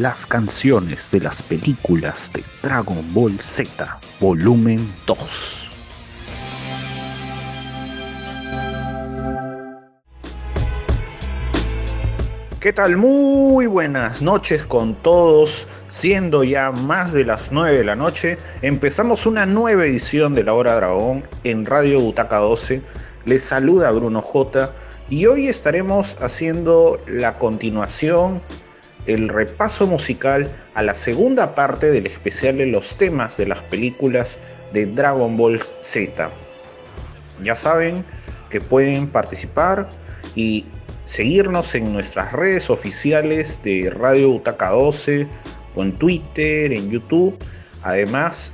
las canciones de las películas de Dragon Ball Z, volumen 2. ¿Qué tal? Muy buenas noches con todos. Siendo ya más de las 9 de la noche, empezamos una nueva edición de La Hora Dragón en Radio Butaca 12. Les saluda Bruno J. Y hoy estaremos haciendo la continuación, el repaso musical a la segunda parte del especial de los temas de las películas de Dragon Ball Z. Ya saben que pueden participar y seguirnos en nuestras redes oficiales de Radio Butaca 12 o en Twitter, en YouTube. Además,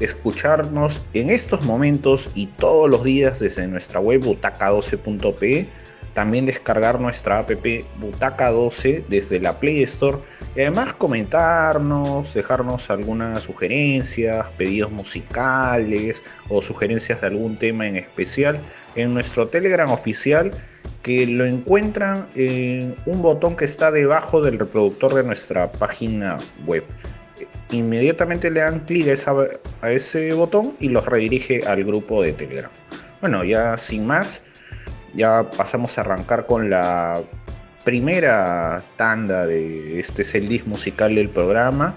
escucharnos en estos momentos y todos los días desde nuestra web butaca12.pe. También descargar nuestra app Butaca 12 desde la Play Store. Y además comentarnos, dejarnos algunas sugerencias, pedidos musicales o sugerencias de algún tema en especial en nuestro Telegram oficial que lo encuentran en un botón que está debajo del reproductor de nuestra página web. Inmediatamente le dan clic a, ese botón y los redirige al grupo de Telegram. Bueno, ya sin más, ya pasamos a arrancar con la primera tanda de este celdis musical del programa.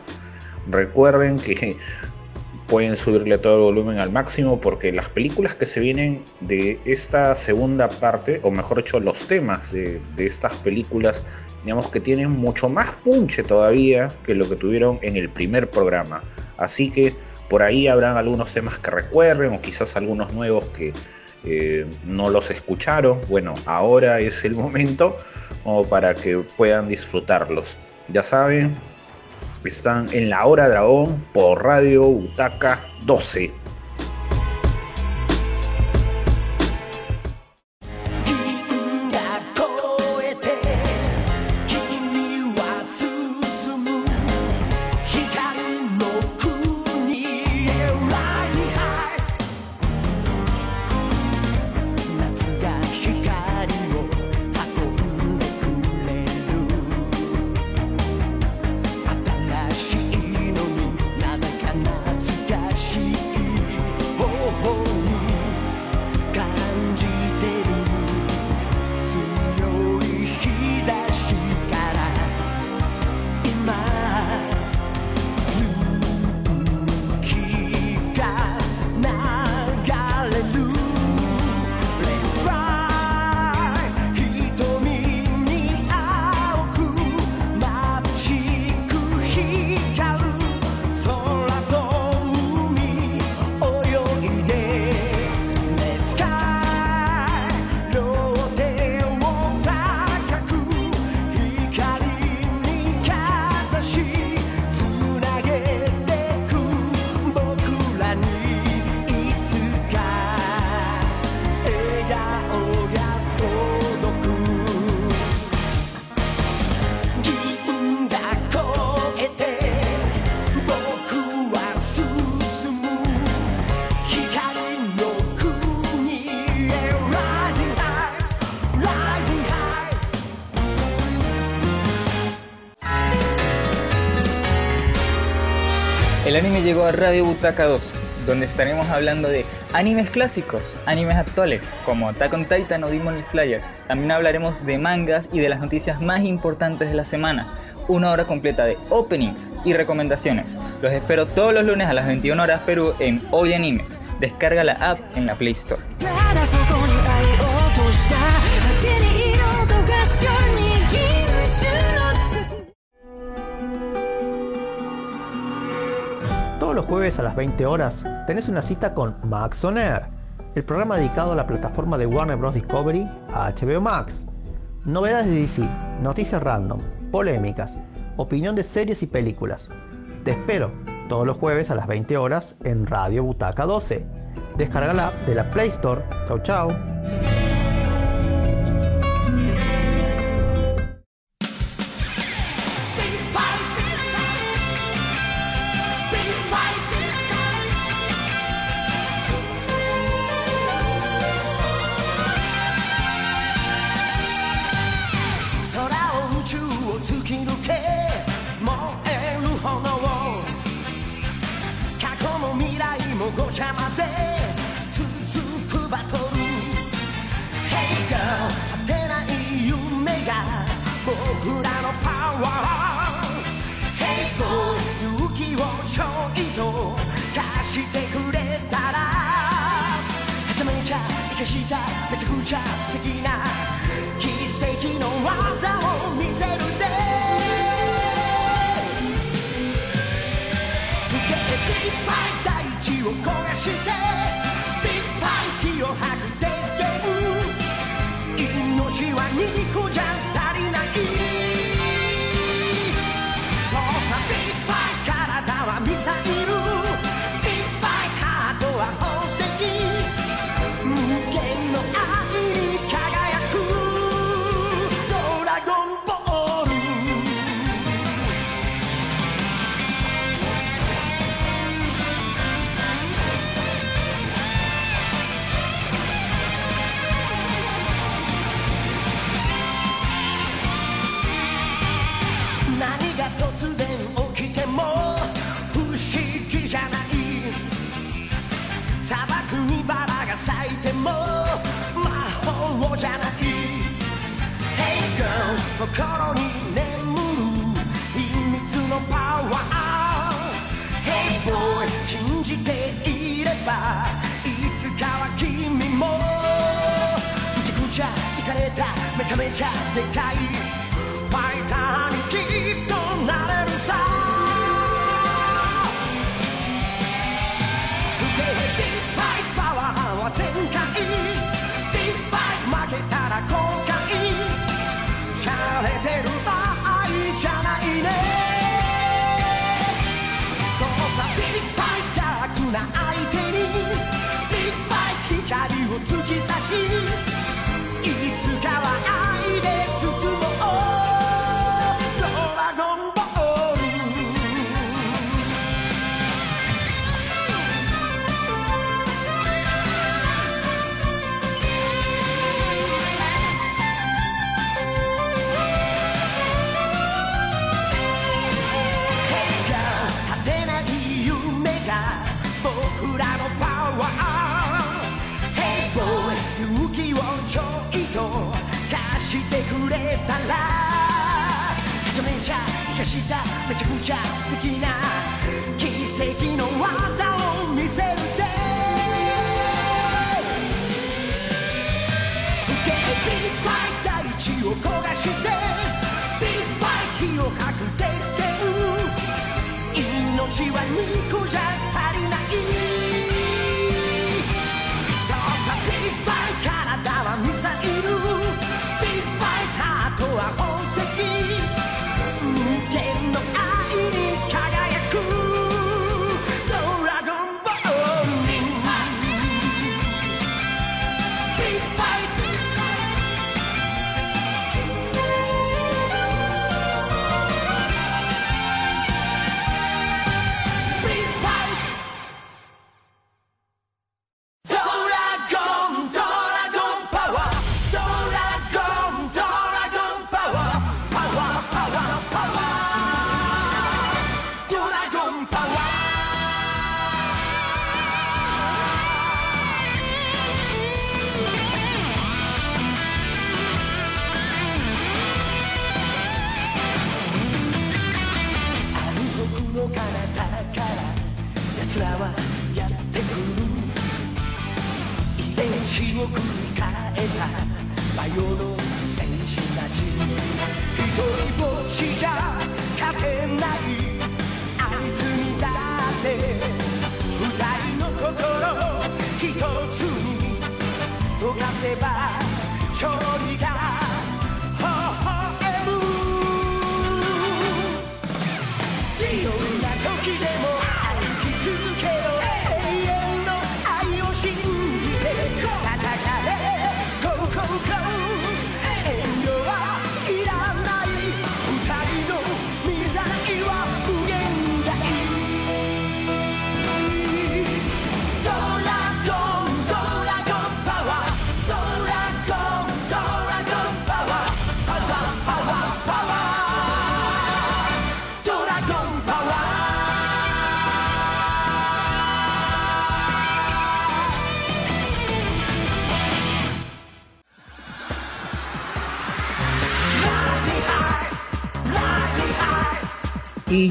Recuerden que pueden subirle todo el volumen al máximo porque las películas que se vienen de esta segunda parte, o mejor dicho, los temas de, estas películas, digamos que tienen mucho más punche todavía que lo que tuvieron en el primer programa. Así que por ahí habrán algunos temas que recuerden o quizás algunos nuevos que eh, no los escucharon. Bueno, ahora es el momento para que puedan disfrutarlos. Ya saben, están en la hora dragón por Radio Butaca 12. Anime llegó a Radio Butaca 2, donde estaremos hablando de animes clásicos, animes actuales, como Attack on Titan o Demon Slayer. También hablaremos de mangas y de las noticias más importantes de la semana. Una hora completa de openings y recomendaciones. Los espero todos los lunes a las 21 horas Perú en Hoy Animes. Descarga la app en la Play Store. Los jueves a las 20 horas tenés una cita con Max On Air, el programa dedicado a la plataforma de Warner Bros. Discovery HBO Max. Novedades de DC, noticias random, polémicas, opinión de series y películas. Te espero todos los jueves a las 20 horas en Radio Butaca 12. Descarga la de la Play Store. Chau chau. 心に眠る秘密のパワー。Hey boy 信じていればいつかは君も。ぐちゃぐちゃいかれた。めちゃめちゃでかい。hetero めちゃくちゃすてきな奇跡の技を見せるぜ。すげえビッファイト大地を焦がしてビッファイト火をはくてって命は肉じゃった。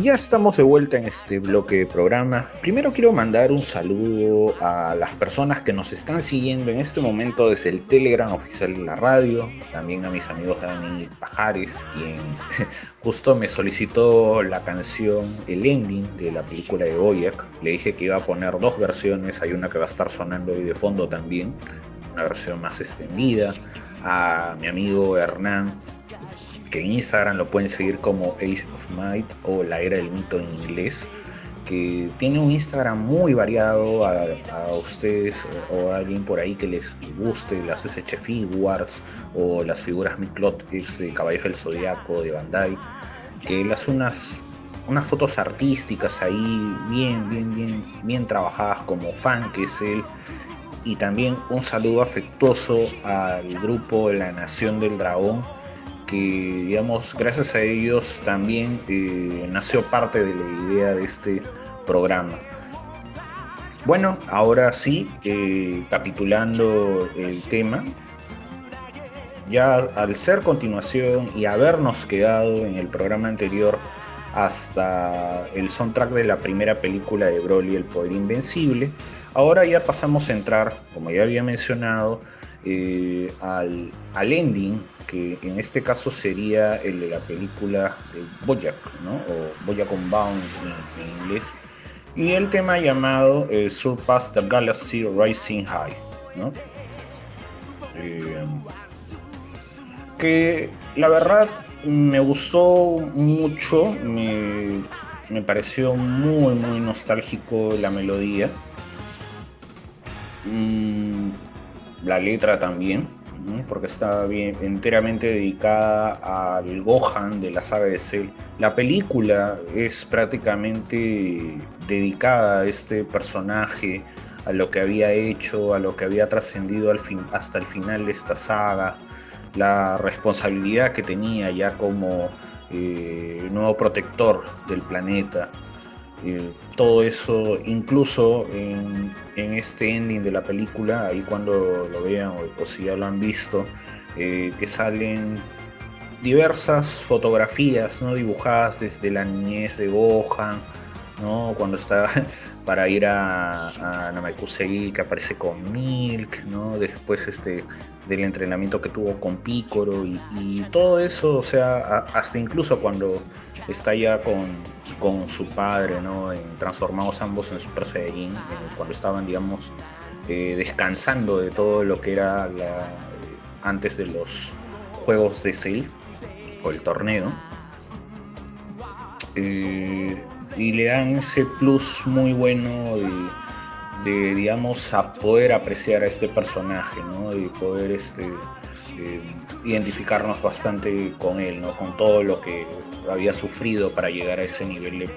Ya estamos de vuelta en este bloque de programa. Primero quiero mandar un saludo a las personas que nos están siguiendo en este momento desde el Telegram oficial de la radio, también a mis amigos Dani Pajares, quien justo me solicitó la canción, el ending de la película de Boyac. Le dije que iba a poner dos versiones, hay una que va a estar sonando hoy de fondo también, una versión más extendida. A mi amigo Hernán, que en Instagram lo pueden seguir como Age of Might o la era del mito en inglés, que tiene un Instagram muy variado a, ustedes o a alguien por ahí que les guste las SH Figuarts o las figuras Miklot de Caballos del Zodiaco de Bandai, que hace unas, unas fotos artísticas ahí bien, bien, bien, bien trabajadas como fan que es él. Y también un saludo afectuoso al grupo La Nación del Dragón, que digamos gracias a ellos también eh, nació parte de la idea de este programa. Bueno, ahora sí, eh, capitulando el tema, ya al ser continuación y habernos quedado en el programa anterior hasta el soundtrack de la primera película de Broly, El Poder Invencible, ahora ya pasamos a entrar, como ya había mencionado, eh, al, al ending que en este caso sería el de la película de Boyac, ¿no? o Boyac Unbound en, en inglés, y el tema llamado eh, Surpass the Galaxy Rising High, ¿no? Eh, que la verdad me gustó mucho, me, me pareció muy muy nostálgico la melodía, mm, la letra también porque está bien, enteramente dedicada al Gohan de la saga de Cell. La película es prácticamente dedicada a este personaje, a lo que había hecho, a lo que había trascendido hasta el final de esta saga, la responsabilidad que tenía ya como eh, nuevo protector del planeta todo eso, incluso en, este ending de la película, ahí cuando lo vean o, si ya lo han visto, eh, que salen diversas fotografías ¿no? dibujadas desde la niñez de Gohan, ¿no? cuando está para ir a, a Namekusei que aparece con Milk, ¿no? después este, del entrenamiento que tuvo con Piccolo y, y todo eso, o sea, hasta incluso cuando está ya con, con su padre, ¿no? En, transformados ambos en Super Saiyajin, cuando estaban, digamos, eh, descansando de todo lo que era la, antes de los juegos de Cell o el torneo. Eh, y le dan ese plus muy bueno de, digamos, a poder apreciar a este personaje, ¿no? De poder este, eh, identificarnos bastante con él, ¿no? Con todo lo que había sufrido para llegar a ese nivel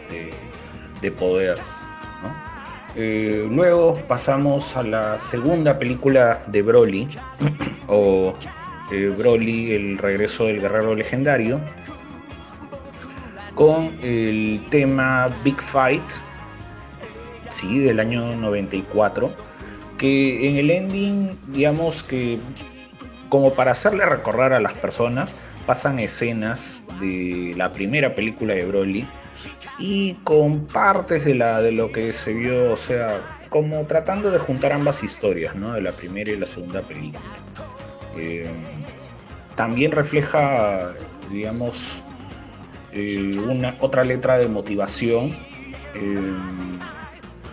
de, poder. Eh, luego pasamos a la segunda película de Broly, o eh, Broly, el regreso del guerrero legendario, con el tema Big Fight, sí, del año 94, que en el ending, digamos que como para hacerle recordar a las personas, pasan escenas de la primera película de Broly y con partes de, la, de lo que se vio, o sea, como tratando de juntar ambas historias, ¿no? De la primera y la segunda película. Eh, también refleja, digamos, eh, una otra letra de motivación. Eh,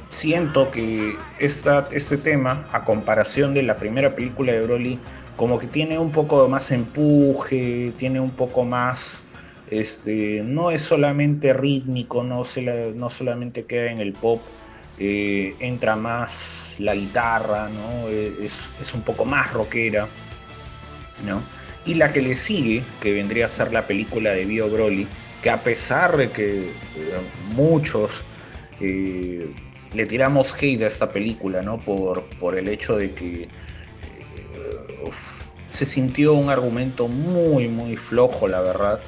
siento que esta, este tema, a comparación de la primera película de Broly, como que tiene un poco más empuje, tiene un poco más, este, no es solamente rítmico, no, se no solamente queda en el pop, eh, entra más la guitarra, ¿no? es, un poco más rockera, ¿no? Y la que le sigue, que vendría a ser la película de Bio Broly, que a pesar de que eh, muchos eh, le tiramos hate a esta película, ¿no? Por, por el hecho de que se sintió un argumento muy, muy flojo, la verdad.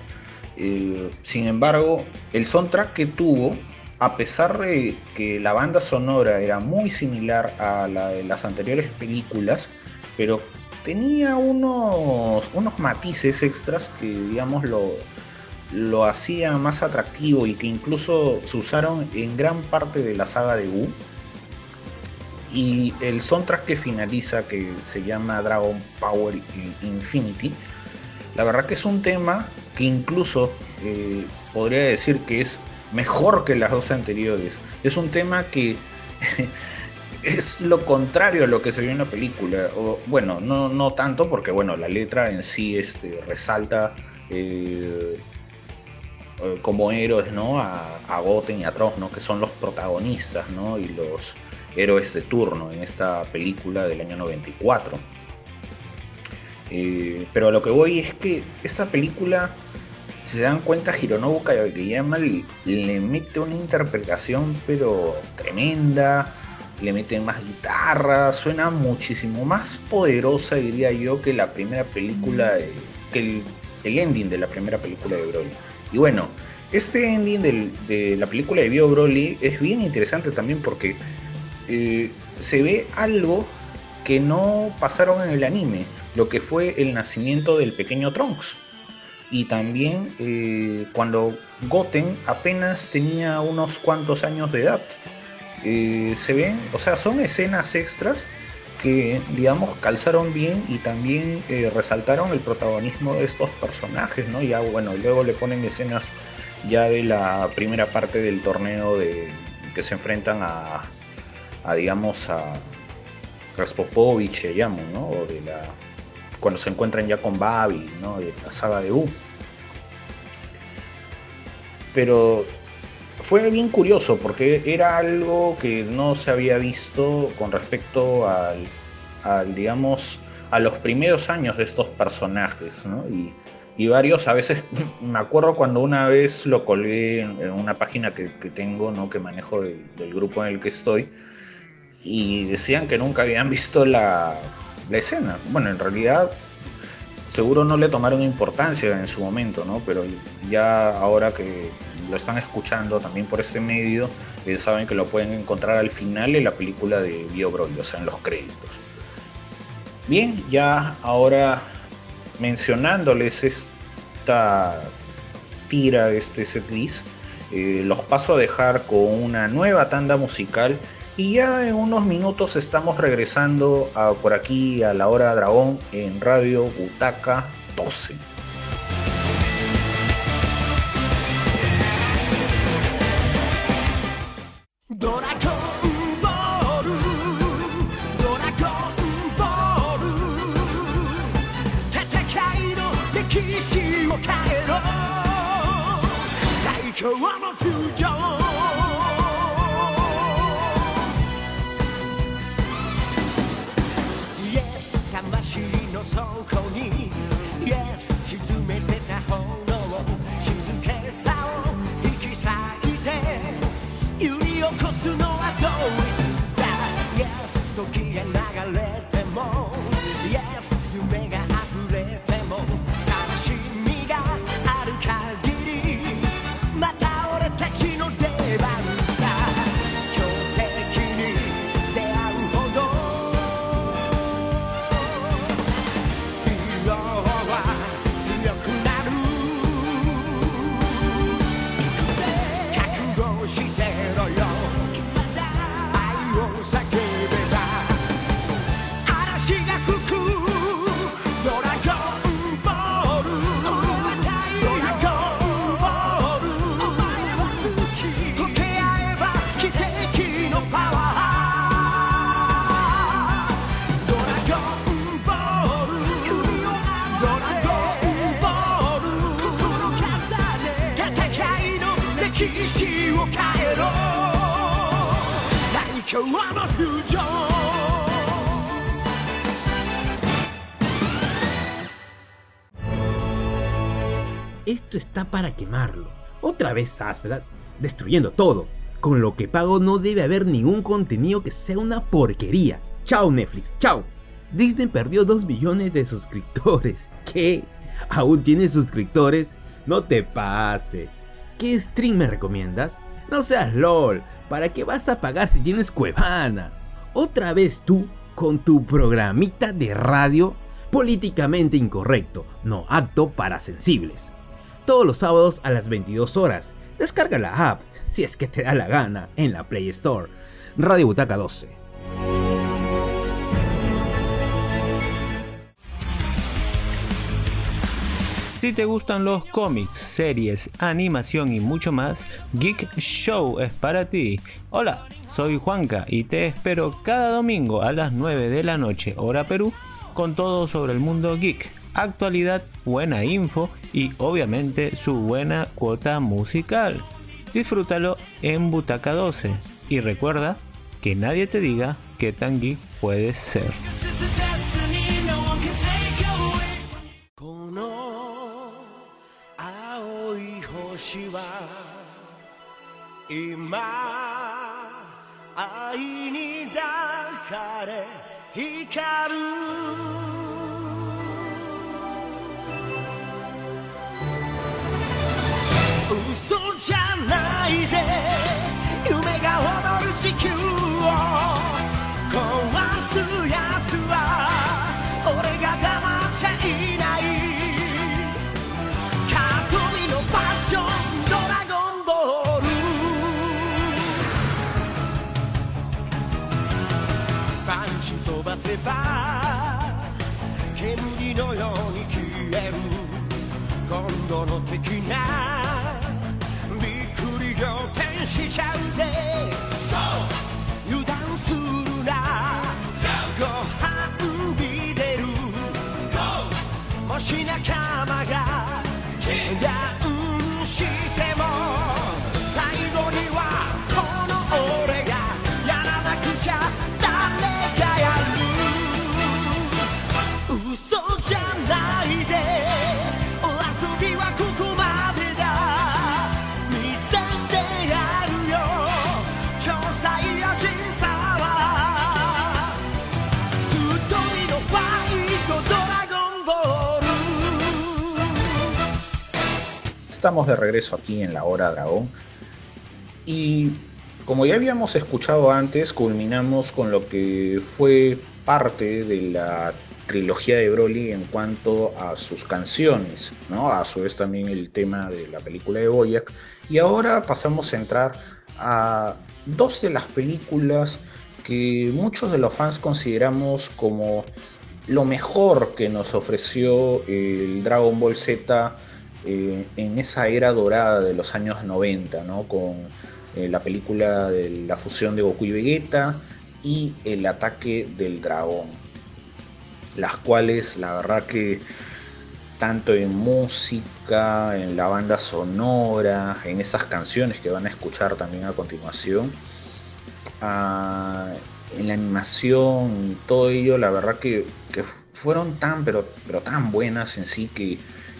Eh, sin embargo, el soundtrack que tuvo, a pesar de que la banda sonora era muy similar a la de las anteriores películas, pero tenía unos, unos matices extras que, digamos, lo, lo hacía más atractivo y que incluso se usaron en gran parte de la saga de Wu. Y el soundtrack que finaliza, que se llama Dragon Power Infinity, la verdad que es un tema que incluso eh, podría decir que es mejor que las dos anteriores. Es un tema que es lo contrario a lo que se vio en la película. Bueno, no, no tanto, porque bueno, la letra en sí este, resalta eh, eh, como héroes ¿no? a, a Goten y a Trost, ¿no? que son los protagonistas ¿no? y los héroes de turno en esta película del año 94. Eh, pero a lo que voy es que esta película, si se dan cuenta, Hironobu Kageyama le, le mete una interpretación pero tremenda, le mete más guitarra, suena muchísimo más poderosa, diría yo, que la primera película, que el, el ending de la primera película de Broly. Y bueno, este ending de la película de Bio Broly es bien interesante también porque eh, se ve algo que no pasaron en el anime, lo que fue el nacimiento del pequeño Trunks. Y también eh, cuando Goten apenas tenía unos cuantos años de edad. Eh, se ven, o sea, son escenas extras que, digamos, calzaron bien y también resaltaron el protagonismo de estos personajes, ¿no? Ya, bueno, luego le ponen escenas ya de la primera parte del torneo de que se enfrentan a, digamos, a Raspopovich, llamo, ¿no? De la, cuando se encuentran ya con Babi, ¿no? De la saga de U. Pero fue bien curioso porque era algo que no se había visto con respecto al, al digamos, a los primeros años de estos personajes, ¿no? Y, y varios, a veces me acuerdo cuando una vez lo colgué en, una página que, tengo, ¿no? que manejo del, grupo en el que estoy, y decían que nunca habían visto la, escena. Bueno, en realidad seguro no le tomaron importancia en su momento, ¿no? pero ya ahora que lo están escuchando también por ese medio, saben que lo pueden encontrar al final de la película de Bio Broly, o sea, en los créditos. Bien, ya ahora mencionándoles esta tira, este setlist, eh, los paso a dejar con una nueva tanda musical y ya en unos minutos estamos regresando a, por aquí a la hora dragón en Radio Butaca 12. Esto está para quemarlo. Otra vez Astra destruyendo todo. Con lo que pago no debe haber ningún contenido que sea una porquería. Chao Netflix, chao. Disney perdió 2 millones de suscriptores. ¿Qué? ¿Aún tienes suscriptores? No te pases. ¿Qué stream me recomiendas? No seas LOL. ¿Para qué vas a pagar si tienes Cuevana? Otra vez tú con tu programita de radio políticamente incorrecto, no apto para sensibles. todos los sábados a las 22 horas. Descarga la app, si es que te da la gana, en la Play Store. Radio Butaca 12. Si te gustan los cómics, series, animación y mucho más, Geek Show es para ti. Hola, soy Juanca y te espero cada domingo a las 9 de la noche, hora Perú, con todo sobre el mundo geek, actualidad, buena info y obviamente su buena cuota musical. Disfrútalo en Butaca 12 y recuerda que nadie te diga qué tan geek puedes ser. 私は今愛に抱かれ光る。Estamos de regreso aquí en la hora dragón. Y como ya habíamos escuchado antes, culminamos con lo que fue parte de la trilogía de Broly en cuanto a sus canciones, ¿no? A su vez también el tema de la película de Boyac. Y ahora pasamos a entrar a dos de las películas que muchos de los fans consideramos como lo mejor que nos ofreció el Dragon Ball Z eh, en esa era dorada de los años 90, ¿no? con eh, la película de la fusión de Goku y Vegeta y el ataque del dragón, las cuales la verdad que tanto en música, en la banda sonora, en esas canciones que van a escuchar también a continuación, en la animación, todo ello, la verdad que, que fueron tan, pero, pero tan buenas en sí que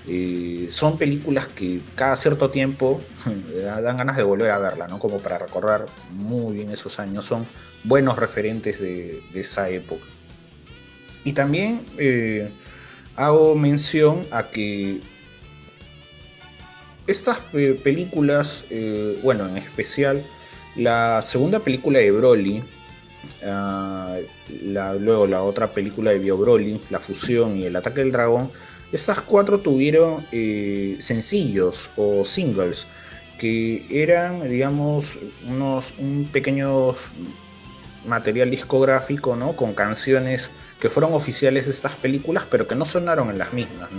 eh, son películas que cada cierto tiempo dan ganas de volver a verla, ¿no? Como para recordar muy bien esos años. Son buenos referentes de, esa época. Y también eh, hago mención a que estas eh, películas, eh, bueno, en especial la segunda película de Broly, ah, luego la otra película de Bio Broly, La Fusión y El Ataque del Dragón, estas cuatro tuvieron eh, sencillos o singles que eran, digamos, unos un pequeño material discográfico, ¿no? Con canciones que fueron oficiales de estas películas, pero que no sonaron en las mismas.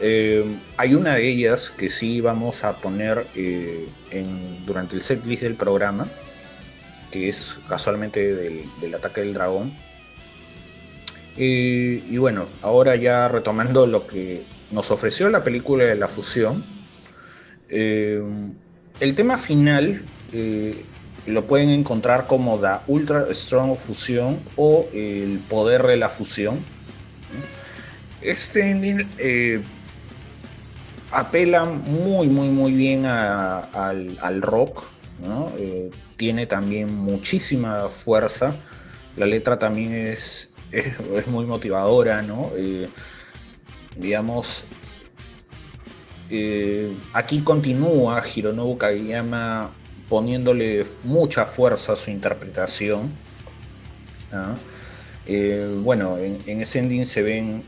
Eh, hay una de ellas que sí vamos a poner eh, durante el setlist del programa, que es casualmente del, del ataque del dragón. Y bueno, ahora ya retomando lo que nos ofreció la película de la fusión, eh, el tema final eh, lo pueden encontrar como The Ultra Strong Fusión o El Poder de la Fusión. Este ending eh, apela muy, muy, muy bien al, rock. tiene también muchísima fuerza. La letra también es, es, es muy motivadora, ¿no? Eh, digamos, eh, aquí continúa Hironobu Kageyama poniéndole mucha fuerza a su interpretación. Eh, bueno, en, ese ending se ven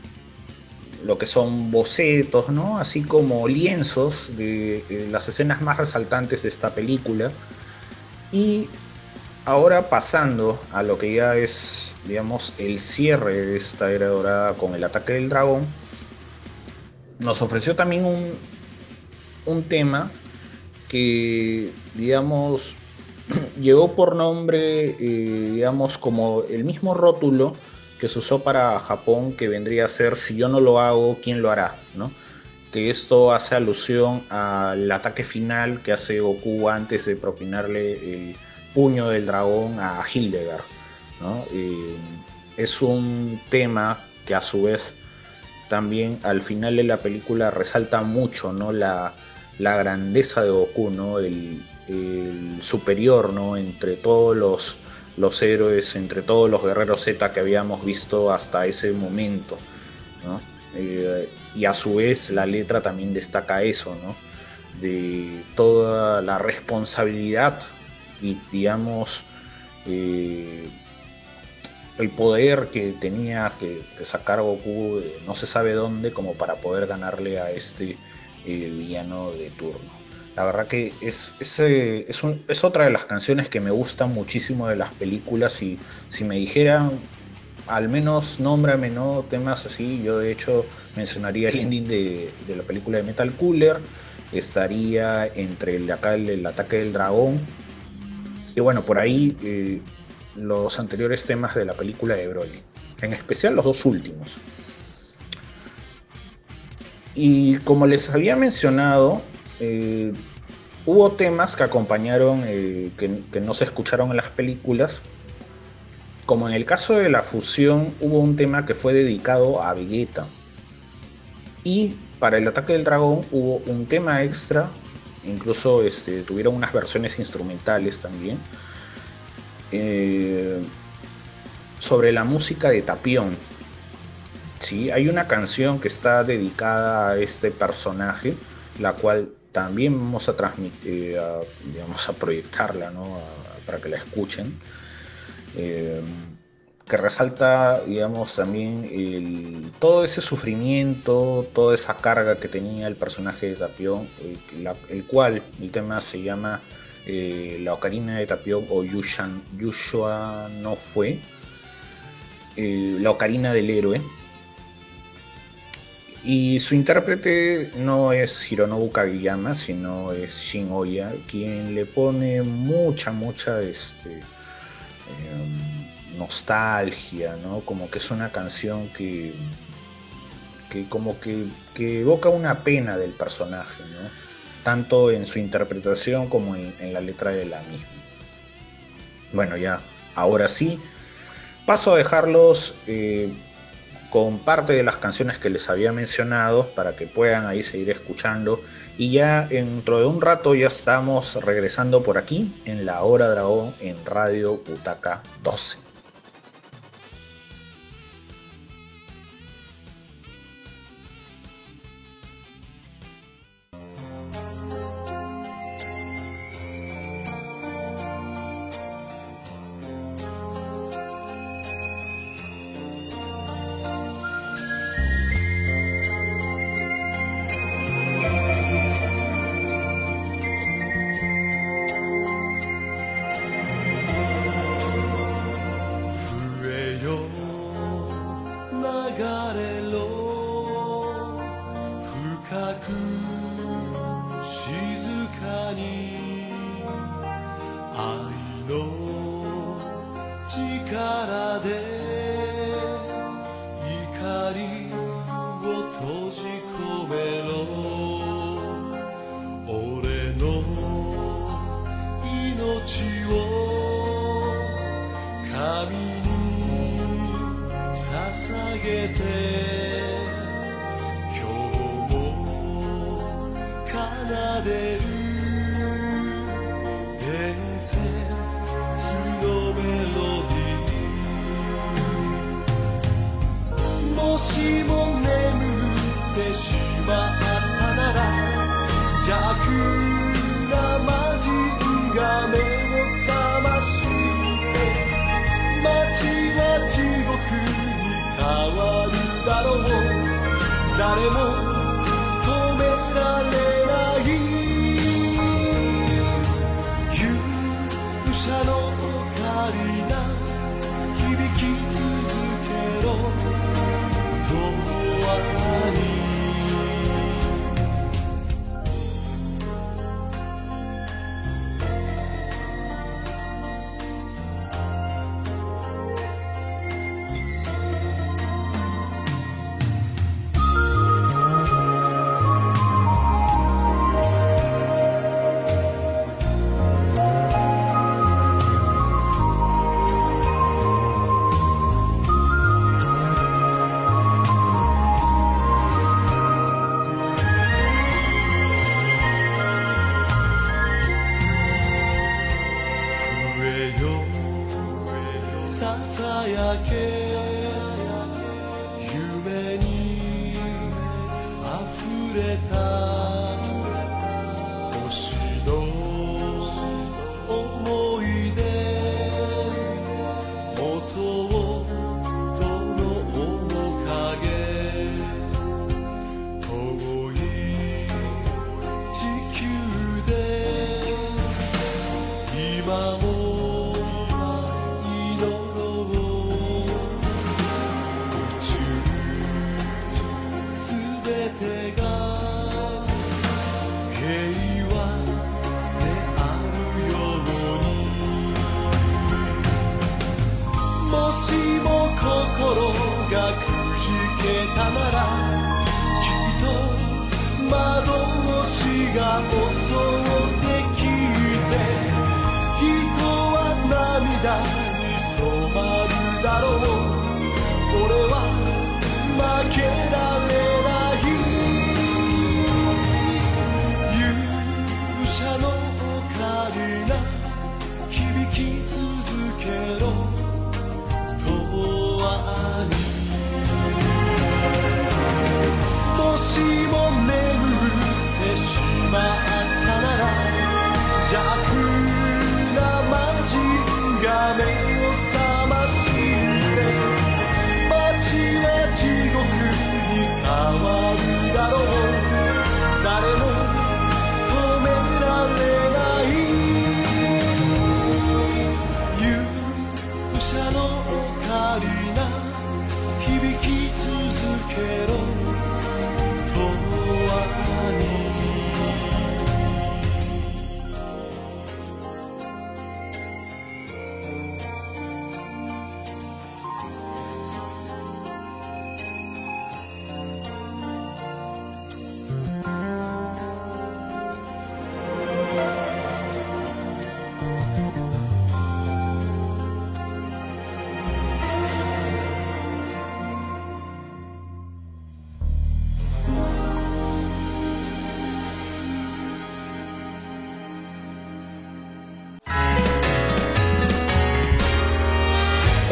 lo que son bocetos, ¿no? Así como lienzos de las escenas más resaltantes de esta película. Y ahora pasando a lo que ya es, digamos, el cierre de esta era dorada con el ataque del dragón, nos ofreció también un, un tema que, digamos, llegó por nombre, eh, digamos, como el mismo rótulo que se usó para Japón, que vendría a ser si yo no lo hago, ¿quién lo hará? ¿no? Que esto hace alusión al ataque final que hace Goku antes de propinarle el puño del dragón a Hildegard. Es un tema que a su vez también al final de la película resalta mucho ¿no? la, la grandeza de Goku, ¿no? el, el superior ¿no? entre todos los, los héroes, entre todos los guerreros Z que habíamos visto hasta ese momento. ¿no? Eh, y a su vez la letra también destaca eso, ¿no? de toda la responsabilidad y digamos eh, el poder que tenía que, sacar Goku de no se sabe dónde como para poder ganarle a este eh, villano de turno. La verdad que es, es, es, un, es, otra de las canciones que me gustan muchísimo de las películas y si me dijeran al menos nómbrame ¿no? temas así, yo de hecho mencionaría el ending de, de la película de Metal Cooler, estaría entre el, acá el, el ataque del dragón y bueno, por ahí eh, los anteriores temas de la película de Broly, en especial los dos últimos. Y como les había mencionado, eh, hubo temas que acompañaron, eh, que, no se escucharon en las películas. Como en el caso de la fusión, hubo un tema que fue dedicado a Vegeta. Y para el ataque del dragón hubo un tema extra, incluso este, tuvieron unas versiones instrumentales también, eh, sobre la música de Tapión. ¿sí? Hay una canción que está dedicada a este personaje, la cual también vamos a transmitir, a, digamos, a proyectarla, ¿no? a, para que la escuchen. Eh, que resalta, digamos, también todo ese sufrimiento, toda esa carga que tenía el personaje de Tapión, el cual el tema se llama eh, La Ocarina de Tapión o Yushan, Yushua no fue, eh, La Ocarina del Héroe. Y su intérprete no es Hironobu Kageyama, sino es Shin Oya, quien le pone mucha, mucha este, eh, nostalgia, ¿no? Como que es una canción que, que como que, que, evoca una pena del personaje, ¿no? Tanto en su interpretación como en, la letra de la misma. Bueno, ya, ahora sí, paso a dejarlos eh, con parte de las canciones que les había mencionado para que puedan ahí seguir escuchando. Y ya dentro de un rato ya estamos regresando por aquí en la Hora Dragón en Radio Butaca 12. 力で怒りを閉じ込めろ。俺の命を神に捧げて。今日も奏でる。誰も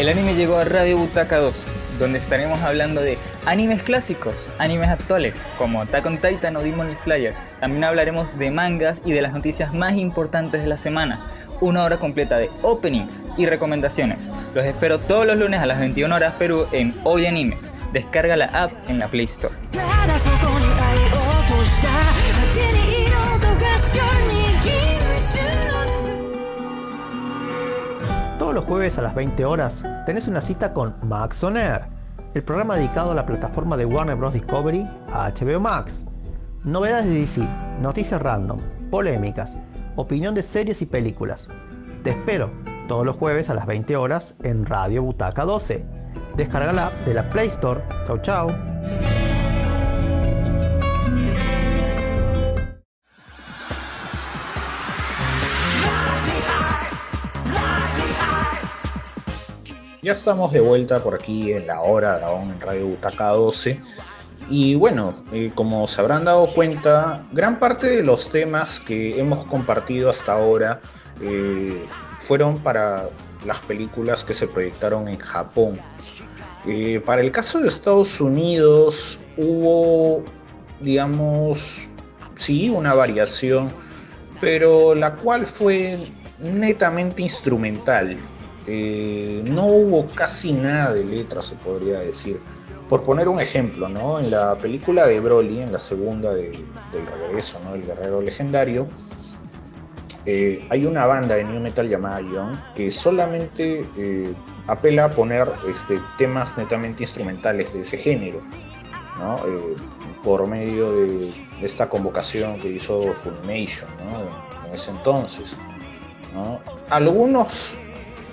El anime llegó a Radio Butaca 2, donde estaremos hablando de animes clásicos, animes actuales, como Attack on Titan o Demon Slayer. También hablaremos de mangas y de las noticias más importantes de la semana una hora completa de openings y recomendaciones. Los espero todos los lunes a las 21 horas Perú en Hoy Animes. Descarga la app en la Play Store. Todos los jueves a las 20 horas tenés una cita con Max On el programa dedicado a la plataforma de Warner Bros. Discovery HBO Max. Novedades de DC, noticias random, polémicas opinión de series y películas. Te espero todos los jueves a las 20 horas en Radio Butaca 12. Descarga la app de la Play Store. Chau chau. Ya estamos de vuelta por aquí en la hora dragón en Radio Butaca 12. Y bueno, eh, como se habrán dado cuenta, gran parte de los temas que hemos compartido hasta ahora eh, fueron para las películas que se proyectaron en Japón. Eh, para el caso de Estados Unidos hubo, digamos, sí, una variación, pero la cual fue netamente instrumental. No hubo casi nada de letra, se podría decir. Por poner un ejemplo, ¿no? En la película de Broly, en la segunda de- del regreso, ¿no? El guerrero legendario, eh, hay una banda de new metal llamada Ion que solamente eh, apela a poner este, temas netamente instrumentales de ese género, ¿no? Eh, por medio de esta convocación que hizo Funimation ¿no? en ese entonces. ¿no? Algunos,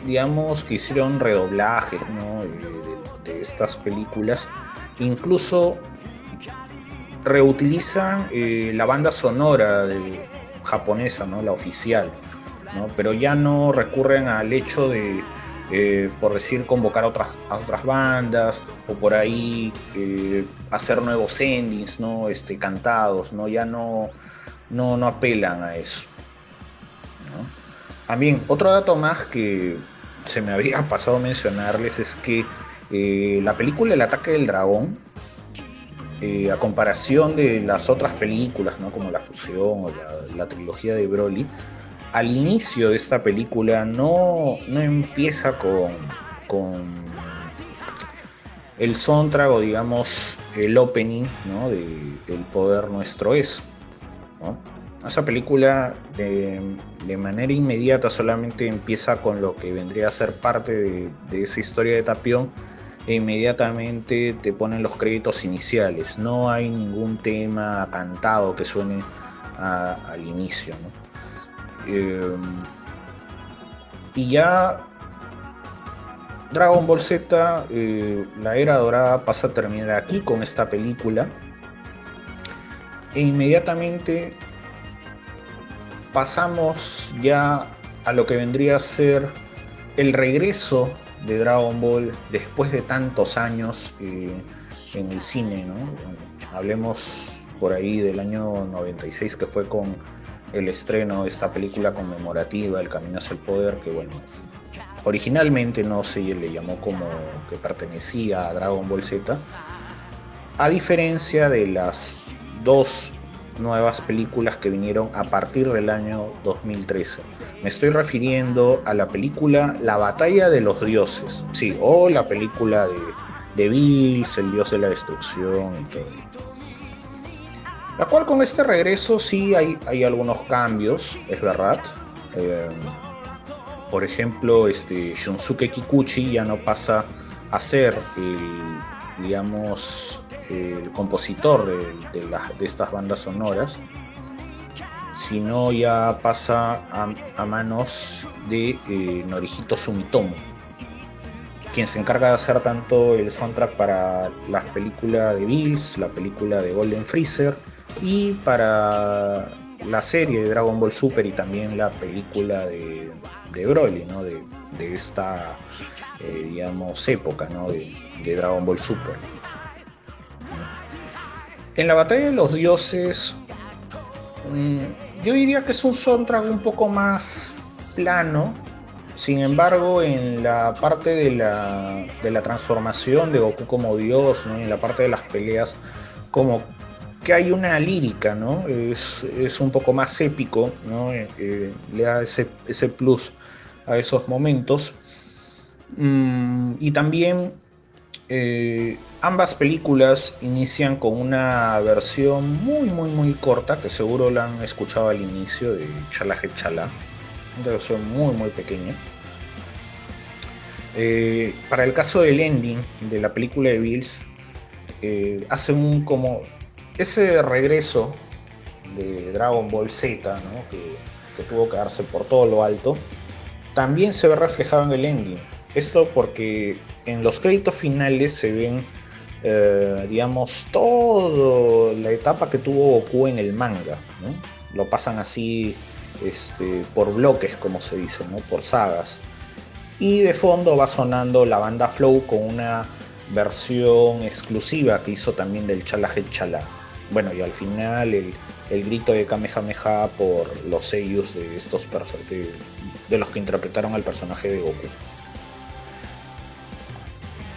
digamos, que hicieron redoblajes de estas películas, incluso reutilizan eh, la banda sonora japonesa, ¿no? la oficial, ¿no? pero ya no recurren al hecho de, eh, por decir, convocar a otras, otras bandas o por ahí eh, hacer nuevos endings, ¿no? este, cantados, ¿no? ya no, no, no apelan a eso. ¿no? También, otro dato más que se me había pasado mencionarles es que eh, la película El ataque del dragón, eh, a comparación de las otras películas, ¿no? como La Fusión o la, trilogía de Broly, al inicio de esta película no, no empieza con, con el soundtrack o digamos el opening ¿no? de El Poder Nuestro Es. ¿no? Esa película de, de manera inmediata solamente empieza con lo que vendría a ser parte de, de esa historia de Tapión e inmediatamente te ponen los créditos iniciales. No hay ningún tema cantado que suene al inicio. Eh, y ya Dragon Ball Z, eh, la era dorada pasa a terminar aquí con esta película. E inmediatamente pasamos ya a lo que vendría a ser el regreso de Dragon Ball después de tantos años eh, en el cine, ¿no? Hablemos por ahí del año 96 que fue con el estreno de esta película conmemorativa, El Camino hacia el Poder, que bueno, originalmente no se le llamó como que pertenecía a Dragon Ball Z, a diferencia de las dos nuevas películas que vinieron a partir del año 2013. Me estoy refiriendo a la película La Batalla de los Dioses, sí, o la película de, de Bills, el dios de la destrucción y todo. La cual con este regreso sí hay, hay algunos cambios, es verdad. Eh, por ejemplo, este, Shunsuke Kikuchi ya no pasa a ser digamos, el compositor de, estas bandas sonoras, sino ya pasa a, manos de eh, Norihito Sumitomo, quien se encarga de hacer tanto el soundtrack para la película de Bills, la película de Golden Freezer y para la serie de Dragon Ball Super y también la película de, Broly, de, esta, eh, digamos, época ¿no? de Dragon Ball Super. En la batalla de los dioses, mm, yo diría que es un soundtrack un poco más plano. Sin embargo, en la parte de la, de la transformación de Goku como dios, ¿no? en la parte de las peleas, como que hay una lírica, ¿no? Es, un poco más épico, ¿no? Eh, eh, le da ese, ese plus a esos momentos. Mm, y también eh, ambas películas inician con una versión muy, muy, muy corta, que seguro la han escuchado al inicio de Chala He Chala. Una versión muy, muy pequeña. Eh, para el caso del ending de la película de Bills, eh, hace un como ese regreso de Dragon Ball Z, que, que tuvo que darse por todo lo alto, también se ve reflejado en el ending. Esto porque en los créditos finales se ven, eh, digamos, toda la etapa que tuvo Goku en el manga. Lo pasan así este, por bloques, como se dice, ¿no? por sagas. Y de fondo va sonando la banda Flow con una versión exclusiva que hizo también del Chala Head Chala. Bueno, y al final el, el grito de Kamehameha por los sellos de estos de, de los que interpretaron al personaje de Goku.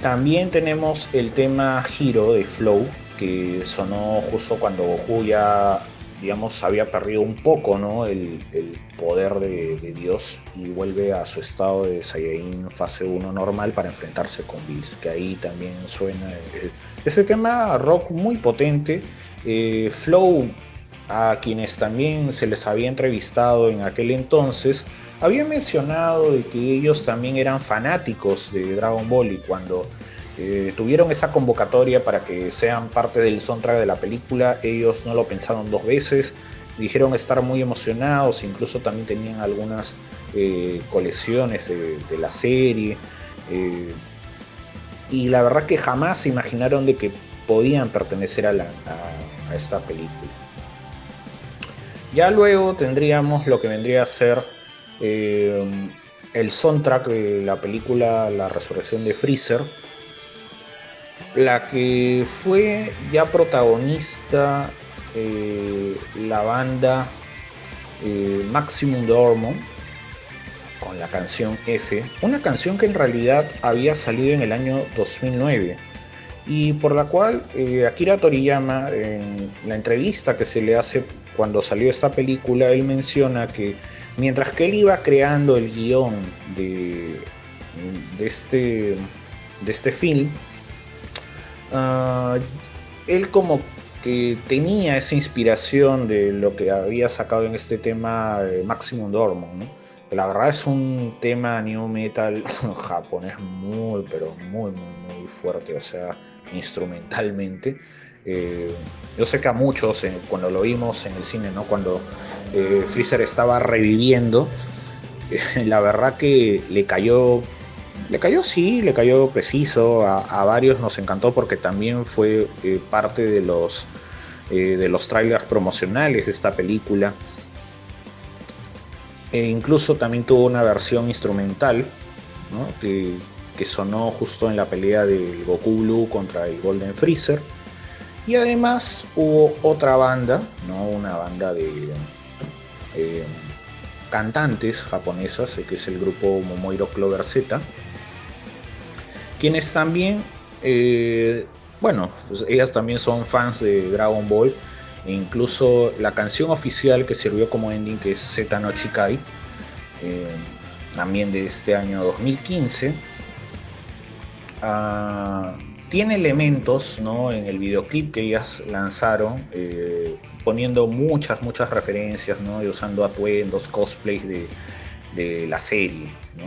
También tenemos el tema Hero de Flow, que sonó justo cuando Goku ya digamos, había perdido un poco ¿no? el, el poder de, Dios y vuelve a su estado de Saiyajin fase 1 normal para enfrentarse con Bills, que ahí también suena ese tema rock muy potente. Eh, Flow, a quienes también se les había entrevistado en aquel entonces, había mencionado de que ellos también eran fanáticos de Dragon Ball y cuando eh, tuvieron esa convocatoria para que sean parte del soundtrack de la película, ellos no lo pensaron dos veces, dijeron estar muy emocionados, incluso también tenían algunas eh, colecciones de, la serie. eh, y la verdad que jamás se imaginaron de que podían pertenecer a, la- a esta película. Ya luego tendríamos lo que vendría a ser eh, el soundtrack de la película La Resurrección de Freezer, la que fue ya protagonista eh, la banda eh, Maximum Dormo con la canción F, una canción que en realidad había salido en el año 2009 y por la cual Akira Toriyama en la entrevista que se le hace cuando salió esta película, él menciona que mientras que él iba creando el guion de, de, este, de este film, ah, él como que tenía esa inspiración de lo que había sacado en este tema eh, Maximum Dormo, ¿no? La verdad es un tema new metal japonés muy, pero muy, muy fuerte, o sea, instrumentalmente. Eh, yo sé que a muchos, eh, cuando lo vimos en el cine, ¿no? cuando eh, Freezer estaba reviviendo, la verdad que le cayó, le cayó sí, le cayó preciso, a, varios nos encantó porque también fue parte de los, de los trailers promocionales de esta película. E incluso también tuvo una versión instrumental que, que sonó justo en la pelea del Goku Blue contra el Golden Freezer. Y además hubo otra banda, ¿no? una banda de eh, cantantes japonesas, eh, que es el grupo Momoiro Clover Z, quienes también, eh, bueno, pues ellas también son fans de Dragon Ball, e incluso la canción oficial que sirvió como ending, que es Z no Chikai, también de este año 2015, ah, tiene elementos ¿no? en el videoclip que ellas lanzaron, eh, poniendo muchas, muchas referencias ¿no? y usando atuendos, cosplays de, la serie. ¿no?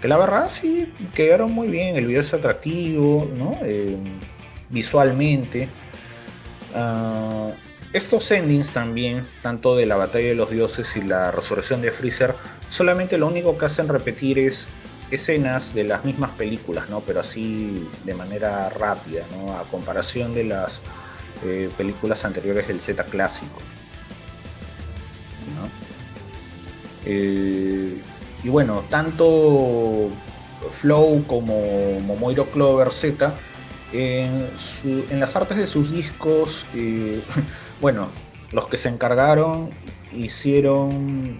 Que la verdad sí quedaron muy bien, el video es atractivo ¿no? Eh, visualmente. Ah, estos endings también, tanto de la batalla de los dioses y la resurrección de Freezer, solamente lo único que hacen repetir es escenas de las mismas películas, ¿no? Pero así de manera rápida. A comparación de las eh, películas anteriores del Z clásico. Eh, y bueno, tanto Flow como Momoiro Clover Z en las artes de sus discos, eh, bueno, los que se encargaron hicieron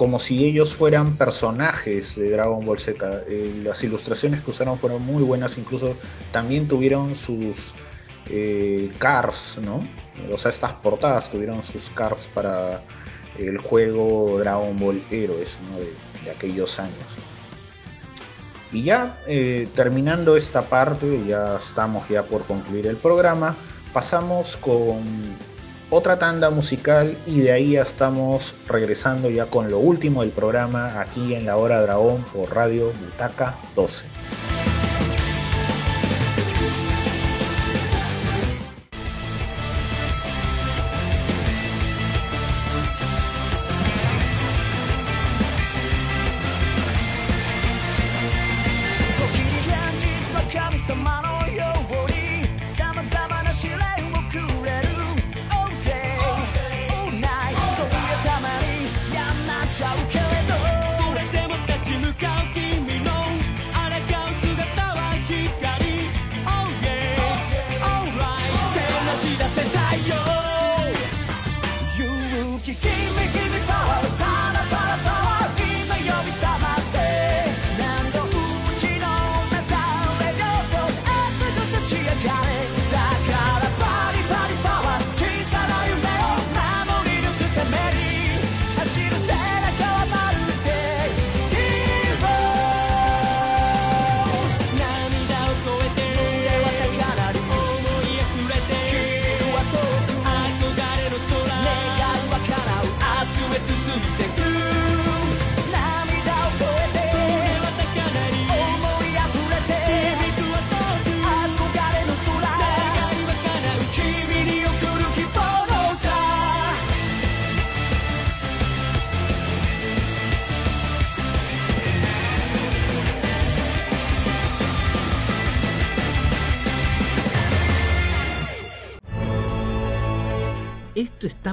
como si ellos fueran personajes de Dragon Ball Z. Eh, las ilustraciones que usaron fueron muy buenas, incluso también tuvieron sus eh, cars, ¿no? O sea, estas portadas tuvieron sus cars para el juego Dragon Ball Heroes, de aquellos años. Y ya eh, terminando esta parte, ya estamos ya por concluir el programa, pasamos con otra tanda musical y de ahí ya estamos regresando ya con lo último del programa aquí en la hora dragón por Radio Butaca 12.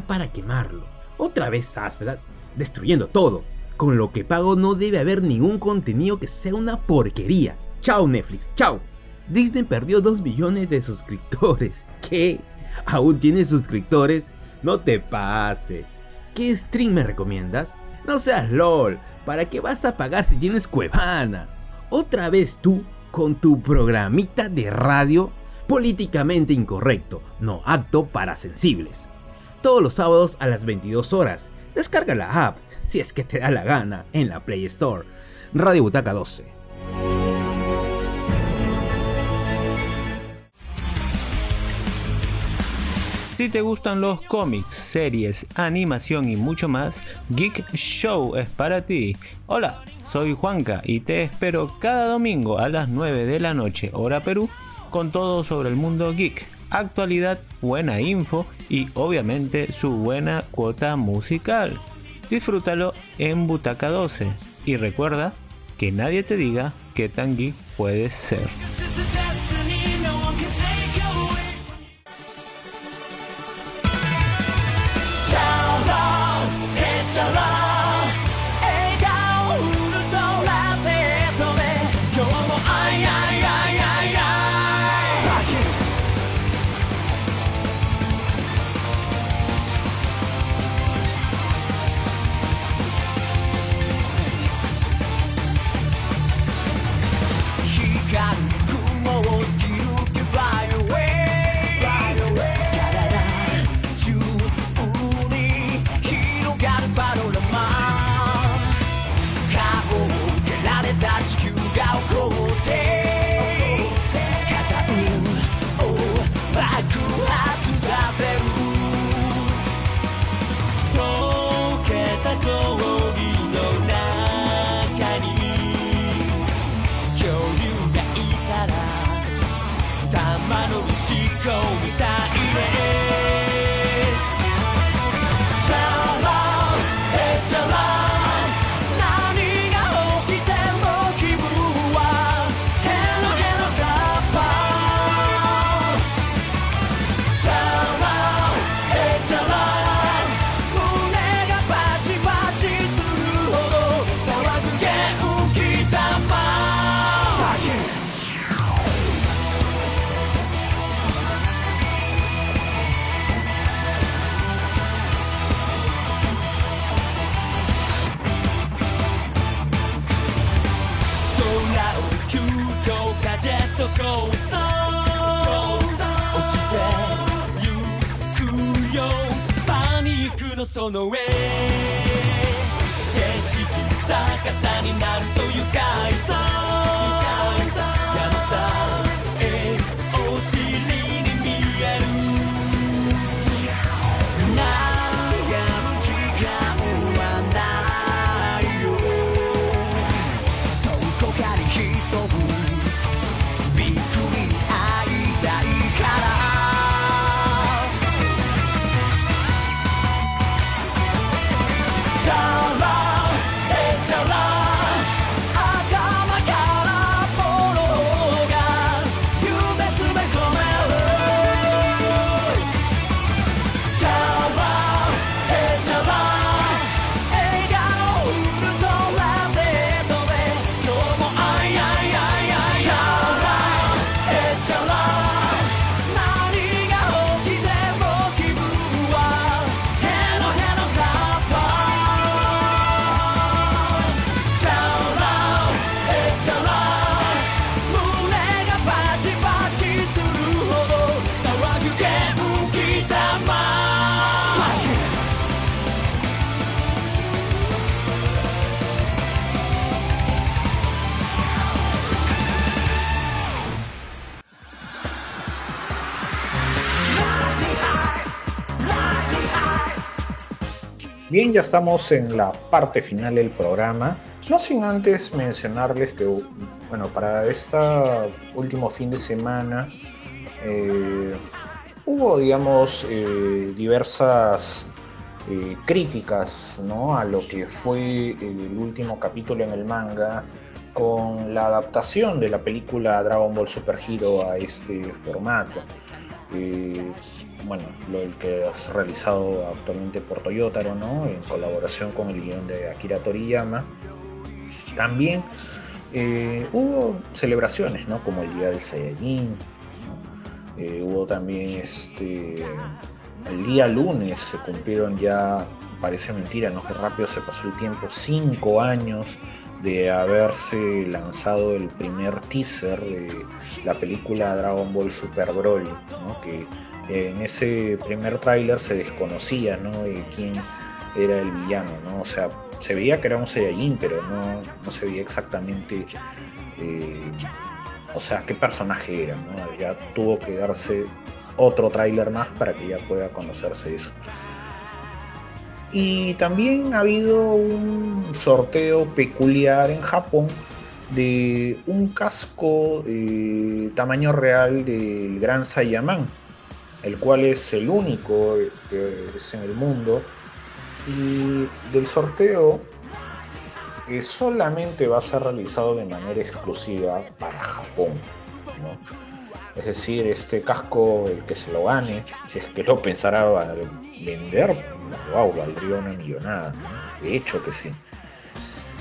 Para quemarlo. Otra vez Aslat, destruyendo todo. Con lo que pago no debe haber ningún contenido que sea una porquería. Chao Netflix, chao. Disney perdió 2 millones de suscriptores. ¿Qué? ¿Aún tienes suscriptores? No te pases. ¿Qué stream me recomiendas? No seas LOL. ¿Para qué vas a pagar si tienes Cuevana? Otra vez tú con tu programita de radio políticamente incorrecto, no acto para sensibles. Todos los sábados a las 22 horas. Descarga la app, si es que te da la gana, en la Play Store. Radio Butaca 12. Si te gustan los cómics, series, animación y mucho más, Geek Show es para ti. Hola, soy Juanca y te espero cada domingo a las 9 de la noche, hora Perú, con todo sobre el mundo geek, actualidad, buena info y obviamente su buena cuota musical. Disfrútalo en Butaca 12 y recuerda que nadie te diga qué tan geek puedes ser. Bien, ya estamos en la parte final del programa. No sin antes mencionarles que, bueno, para este último fin de semana eh, hubo, digamos, eh, diversas eh, críticas ¿no? a lo que fue el último capítulo en el manga con la adaptación de la película Dragon Ball Super Hero a este formato. Bueno, lo que es realizado actualmente por Toyotaro, ¿no? En colaboración con el guion de Akira Toriyama. También eh, hubo celebraciones, ¿no? Como el Día del Saiyajin. Eh, hubo también este. El día lunes se cumplieron ya, parece mentira, ¿no? Que rápido se pasó el tiempo, cinco años de haberse lanzado el primer teaser de la película Dragon Ball Super Broly, ¿no? que en ese primer tráiler se desconocía ¿no? de quién era el villano, ¿no? o sea, se veía que era un Saiyajin, pero no, no se veía exactamente, eh, o sea, qué personaje era, ¿no? ya tuvo que darse otro tráiler más para que ya pueda conocerse eso. Y también ha habido un sorteo peculiar en Japón de un casco de tamaño real del Gran Saiyaman, el cual es el único que es en el mundo. Y del sorteo que solamente va a ser realizado de manera exclusiva para Japón. ¿no? Es decir, este casco, el que se lo gane, si es que lo pensara vender, wow, valdría una millonada. De hecho que sí.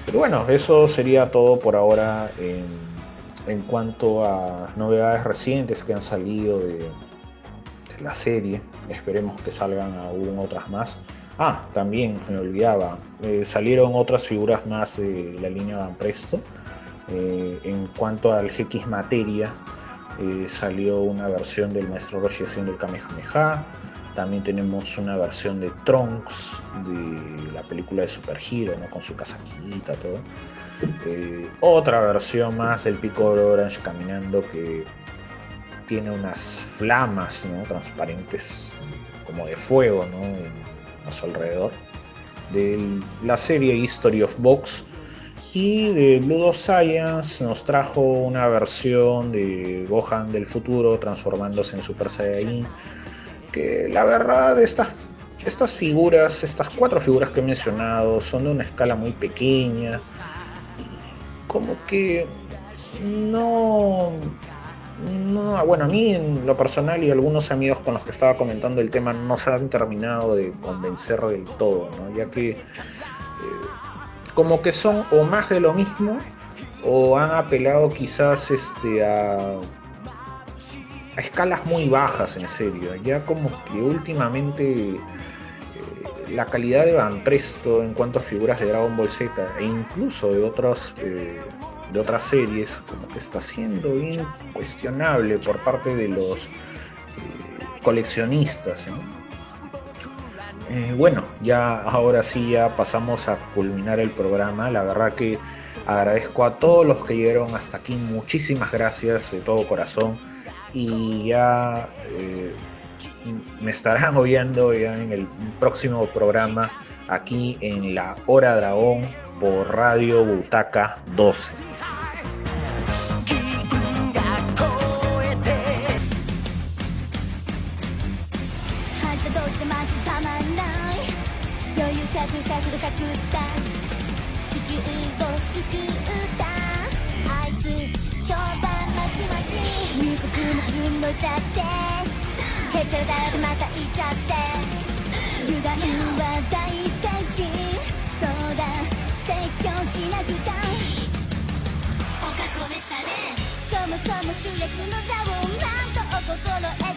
Pero bueno, eso sería todo por ahora en, en cuanto a novedades recientes que han salido de, la serie. Esperemos que salgan aún otras más. Ah, también me olvidaba, eh, salieron otras figuras más de la línea Van Presto. Eh, en cuanto al GX Materia, eh, salió una versión del Maestro Roshi haciendo el Kamehameha. También tenemos una versión de Trunks de la película de Super Hero, ¿no? con su casaquita, todo. Otra versión más del Piccolo Orange caminando que tiene unas flamas ¿no? transparentes como de fuego ¿no? a su alrededor. De la serie History of Box y de Blood of Science nos trajo una versión de Gohan del futuro transformándose en Super Saiyajin. Que la verdad, estas, estas figuras, estas cuatro figuras que he mencionado, son de una escala muy pequeña. Como que no. No, bueno, a mí en lo personal y algunos amigos con los que estaba comentando el tema no se han terminado de convencer del todo, ¿no? ya que eh, como que son o más de lo mismo o han apelado quizás este, a, a escalas muy bajas en serio. Ya como que últimamente eh, la calidad de Van Presto en cuanto a figuras de Dragon Ball Z e incluso de otros eh, de otras series como que está siendo bien cuestionable por parte de los eh, coleccionistas. Eh, bueno, ya ahora sí ya pasamos a culminar el programa. La verdad que agradezco a todos los que llegaron hasta aquí. Muchísimas gracias de todo corazón. Y ya eh, me estarán oyendo ya en el próximo programa aquí en la Hora Dragón por Radio Butaca 12. そも主役の座をなんとお心得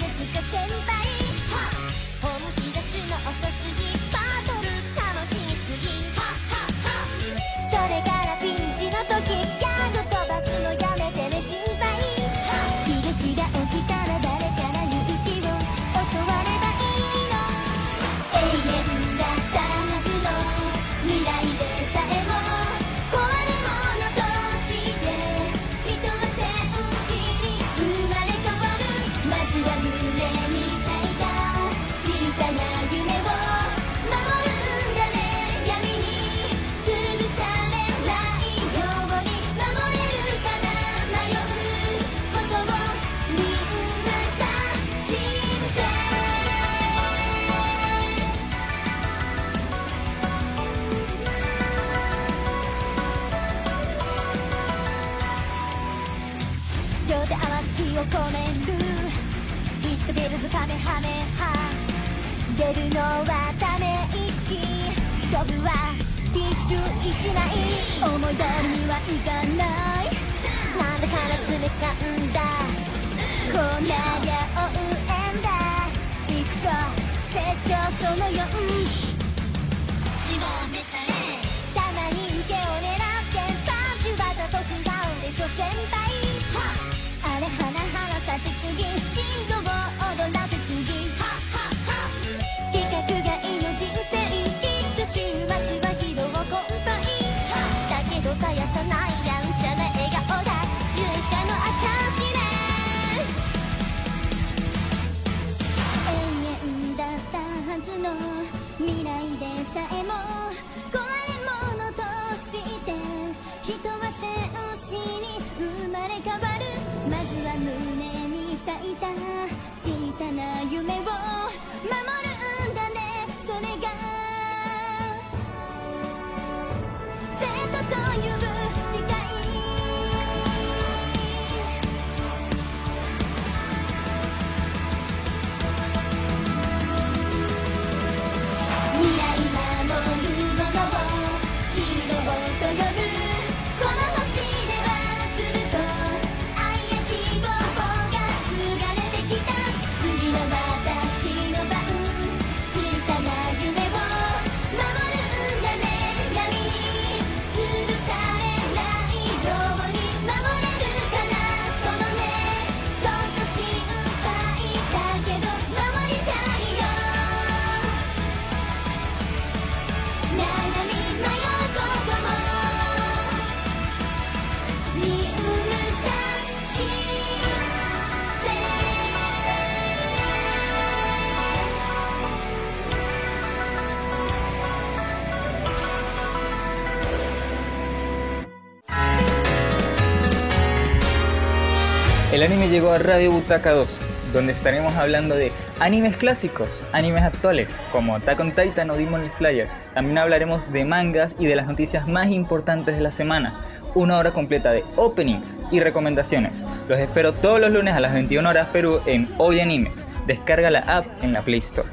llegó a Radio Butaca 2, donde estaremos hablando de animes clásicos, animes actuales, como Attack on Titan o Demon Slayer. También hablaremos de mangas y de las noticias más importantes de la semana. Una hora completa de openings y recomendaciones. Los espero todos los lunes a las 21 horas Perú en Hoy Animes. Descarga la app en la Play Store.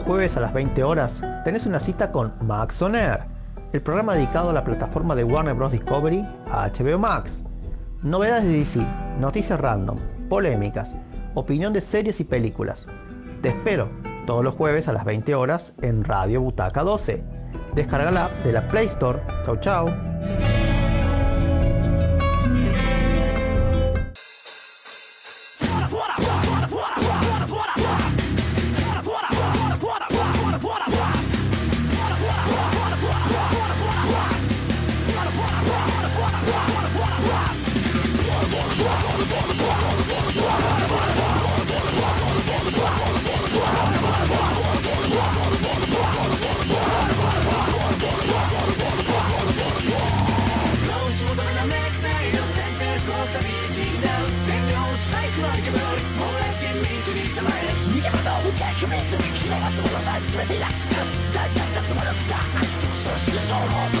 jueves a las 20 horas tenés una cita con Max On Air, el programa dedicado a la plataforma de Warner Bros. Discovery HBO Max. Novedades de DC, noticias random, polémicas, opinión de series y películas. Te espero todos los jueves a las 20 horas en Radio Butaca 12. Descarga la de la Play Store. Chau chau. profilaktykas Dajcie sercu mrówka, a stukrzesz i żołądka